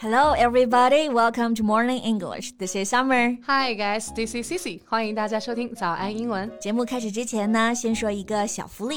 Hello, everybody. Welcome to Morning English. This is Summer. Hi, guys. This is Cici. 欢迎大家收听早安英文。节目开始之前呢，先说一个小福利。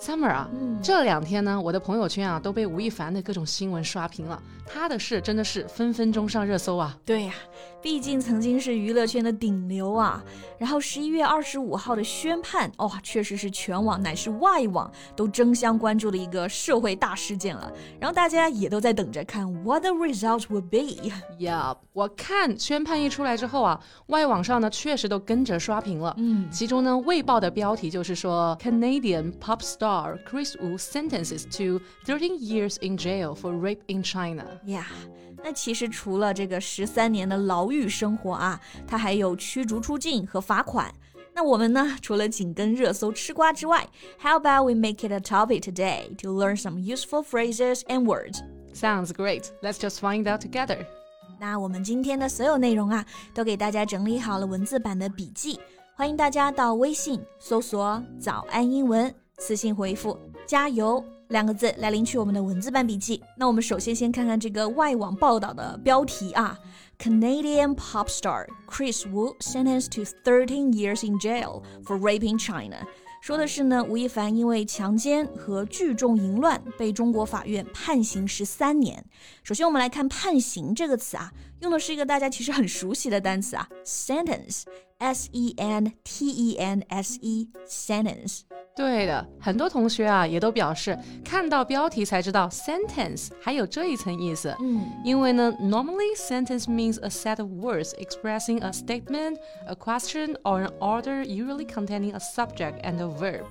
！Summer 啊，这两天呢，我的朋友圈啊都被吴亦凡的各种新闻刷屏了。他的事真的是分分钟上热搜啊！对呀，毕竟曾经是娱乐圈的顶流啊。然后十一月二十五号的宣判，哦，确实是全网乃是外网都争相关注的一个社会大事件了。然后大家也都在等着看 what the result will be。Yeah，我看宣判一出来之后啊，外网上呢确实都跟着刷屏了。嗯，其中呢，《卫报》的标题就是说，Canadian pop star。star Chris Wu sentences to 13 years in jail for rape in China. Yeah，那其实除了这个十三年的牢狱生活啊，他还有驱逐出境和罚款。那我们呢，除了紧跟热搜吃瓜之外，How about we make it a topic today to learn some useful phrases and words? Sounds great. Let's just find out together. 那我们今天的所有内容啊，都给大家整理好了文字版的笔记，欢迎大家到微信搜索“早安英文”。 私信回复“加油”两个字来领取我们的文字版笔记。那我们首先先看看这个外网报道的标题啊：Canadian pop star Chris Wu sentenced to 13 years in jail for raping China。说的是呢，吴亦凡因为强奸和聚众淫乱被中国法院判刑十三年。首先我们来看“判刑”这个词啊，用的是一个大家其实很熟悉的单词啊，sentence，s e n t e n s e，sentence。对的，很多同学啊也都表示看到标题才知道 sentence 还有这一层意思。嗯，因为呢，normally sentence means a set of words expressing a statement, a question or an order, usually containing a subject and a verb。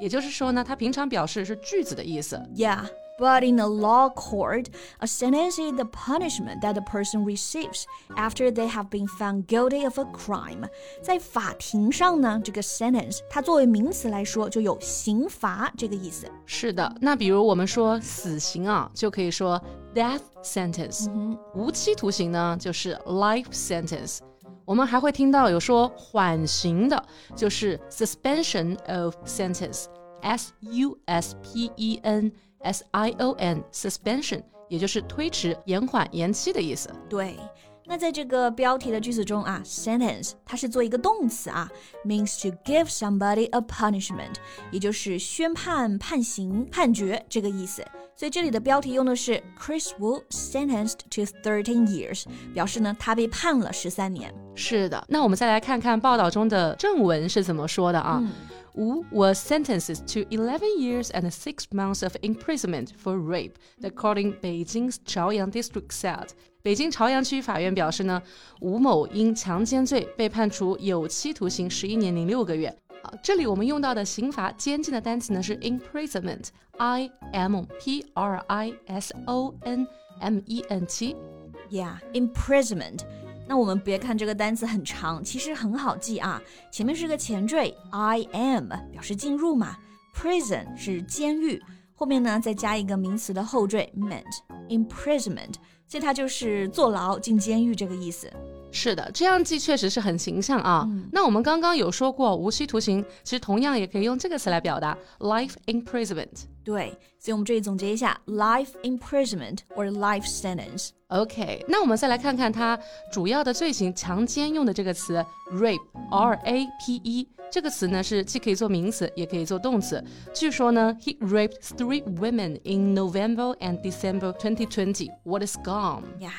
也就是说呢，它平常表示是句子的意思。Yeah. But in a law court, a sentence is the punishment that the person receives after they have been found guilty of a crime. 在法庭上呢，这个 sentence 它作为名词来说就有刑罚这个意思。是的，那比如我们说死刑啊，就可以说 death sentence。无期徒刑呢，就是 life sentence。我们还会听到有说缓刑的，就是 suspension of sentence，s u s p e n。 S I O N suspension，也就是推迟、延缓、延期的意思。对，那在这个标题的句子中啊，sentence 它是做一个动词啊，means to give somebody a punishment，也就是宣判、判刑、判决这个意思。所以这里的标题用的是 Chris Wu sentenced to thirteen years，表示呢他被判了十三年。是的，那我们再来看看报道中的正文是怎么说的啊。嗯 Wu was sentenced to 11 years and 6 months of imprisonment for rape, according Beijing's Chaoyang district said. 北京朝阳区法院表示呢，吴某因强奸罪被判处有期徒刑十一年零六个月。啊，这里我们用到的刑罚监禁的单词呢是 imprisonment，i m p r i s o n m e n t。Yeah, imprisonment. 那我们别看这个单词很长，其实很好记啊。前面是个前缀，I am 表示进入嘛，prison 是监狱，后面呢再加一个名词的后缀 ment，imprisonment，所以它就是坐牢、进监狱这个意思。是的，这样记确实是很形象啊。那我们刚刚有说过无期徒刑，其实同样也可以用这个词来表达 life imprisonment。对，所以我们这里总结一下 life imprisonment or life sentence。OK，那我们再来看看它主要的罪行强奸用的这个词 rape，r a p e 这个词呢是既可以做名词，也可以做动词。据说呢，he raped three women in November and December 2020. What is gone? Yeah.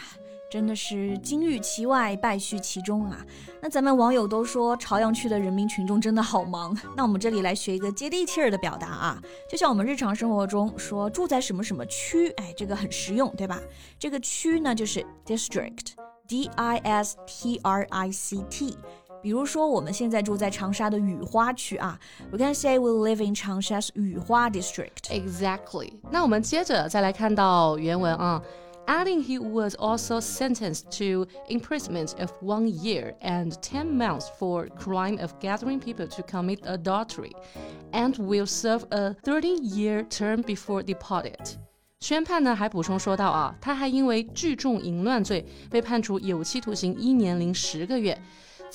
真的是金玉其外，败絮其中啊！那咱们网友都说朝阳区的人民群众真的好忙。那我们这里来学一个接地气儿的表达啊，就像我们日常生活中说住在什么什么区，哎，这个很实用，对吧？这个区呢就是 district，d i s t r i c t。比如说我们现在住在长沙的雨花区啊，we can say we live in Changsha's 雨花 district。Exactly。那我们接着再来看到原文啊。adding he was also sentenced to imprisonment of one year and 10 months for crime of gathering people to commit adultery, and will serve a 30-year term before deported. 宣判呢还补充说到啊，他还因为聚众淫乱罪被判处有期徒刑一年零十个月。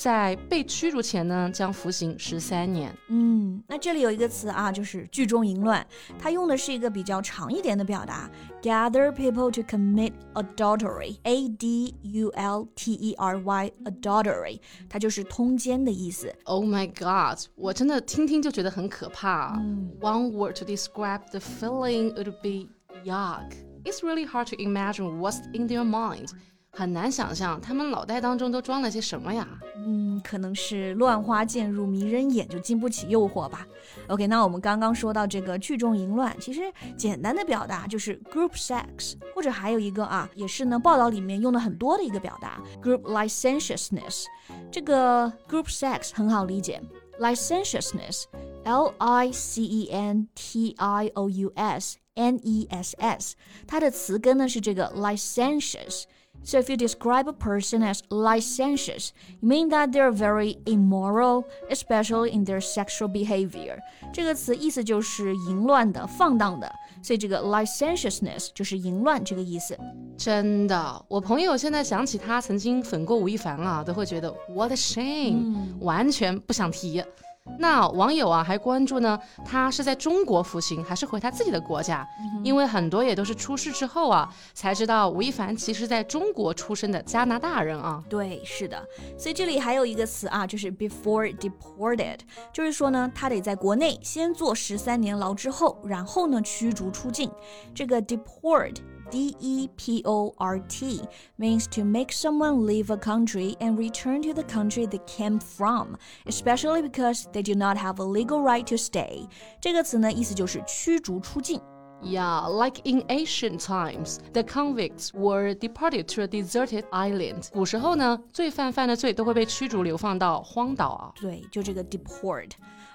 在被驱逐前呢，将服刑十三年。嗯，那这里有一个词啊，就是聚众淫乱，它用的是一个比较长一点的表达，gather people to commit adultery，a d u l t e r y，adultery，它就是通奸的意思。Oh my god，我真的听听就觉得很可怕。One word to describe the feeling would be yuck. It's really hard to imagine what's in their mind. 很难想象他们脑袋当中都装了些什么呀？ 嗯，可能是乱花渐入迷人眼，就经不起诱惑吧。OK，那我们刚刚说到这个聚众淫乱，其实简单的表达就是 group sex，或者还有一个啊，也是呢报道里面用的很多的一个表达 group licentiousness。这个 group sex 很好理解，licentiousness，L I C E N T I O U S N E S S，它的词根呢是这个 licentious。So if you describe a person as licentious, you mean that they're very immoral, especially in their sexual behavior. 这个词意思就是淫乱的、放荡的，所以这个 licentiousness 就是淫乱这个意思。真的，我朋友现在想起他曾经粉过吴亦凡啊，都会觉得 what a shame，、嗯、完全不想提。那网友啊还关注呢，他是在中国服刑还是回他自己的国家？因为很多也都是出事之后啊才知道吴亦凡其实在中国出生的加拿大人啊。对，是的。所以这里还有一个词啊，就是 before deported，就是说呢，他得在国内先坐十三年牢之后，然后呢驱逐出境。这个 deport。D E P O R T means to make someone leave a country and return to the country they came from, especially because they do not have a legal right to stay. 这个词呢，意思就是驱逐出境。Yeah, like in ancient times, the convicts were deported to a deserted island. 古时候呢，罪犯犯的罪都会被驱逐流放到荒岛啊。对，就这个 deport。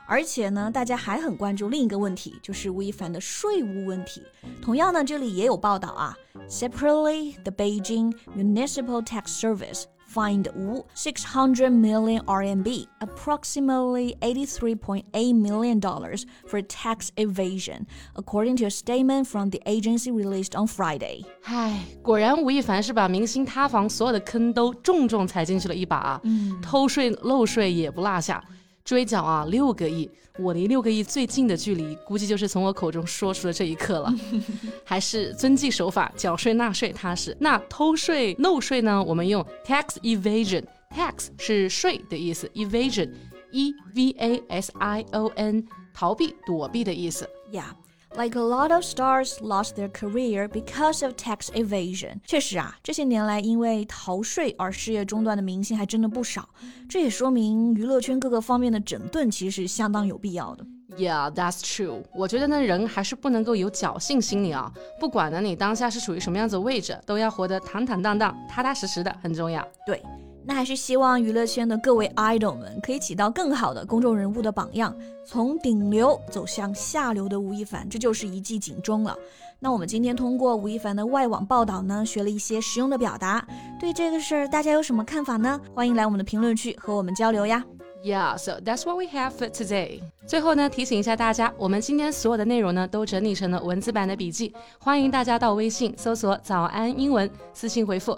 而且呢，大家还很关注另一个问题，就是吴亦凡的税务问题。同样呢，这里也有报道啊。Separately, the Beijing Municipal Tax Service fined Wu 600 million RMB, approximately 83.8 million dollars, for tax evasion, according to a statement from the agency released on Friday. 唉，果然吴亦凡是把明星塌房所有的坑都重重踩进去了一把啊，嗯、偷税漏税也不落下。 追缴啊，六个亿！我离六个亿最近的距离，估计就是从我口中说出的这一刻了。还是遵纪守法，缴税纳税踏实。那偷税漏税呢？我们用 tax evasion，tax 是税的意思，evasion，e v a s i o n，逃避躲避的意思。Yeah。Like a lot of stars lost their career because of tax evasion。确实啊，这些年来因为逃税而事业中断的明星还真的不少。这也说明娱乐圈各个方面的整顿其实是相当有必要的。Yeah, that's true。我觉得呢，人还是不能够有侥幸心理啊。不管呢你当下是处于什么样子的位置，都要活得坦坦荡荡、踏踏实实的，很重要。对。那还是希望娱乐圈的各位 idol 们可以起到更好的公众人物的榜样，从顶流走向下流的吴亦凡，这就是一记警钟了。那我们今天通过吴亦凡的外网报道呢，学了一些实用的表达。对这个事儿，大家有什么看法呢？欢迎来我们的评论区和我们交流呀。Yeah, so that's what we have for today. 最后呢，提醒一下大家，我们今天所有的内容呢，都整理成了文字版的笔记，欢迎大家到微信搜索“早安英文”，私信回复。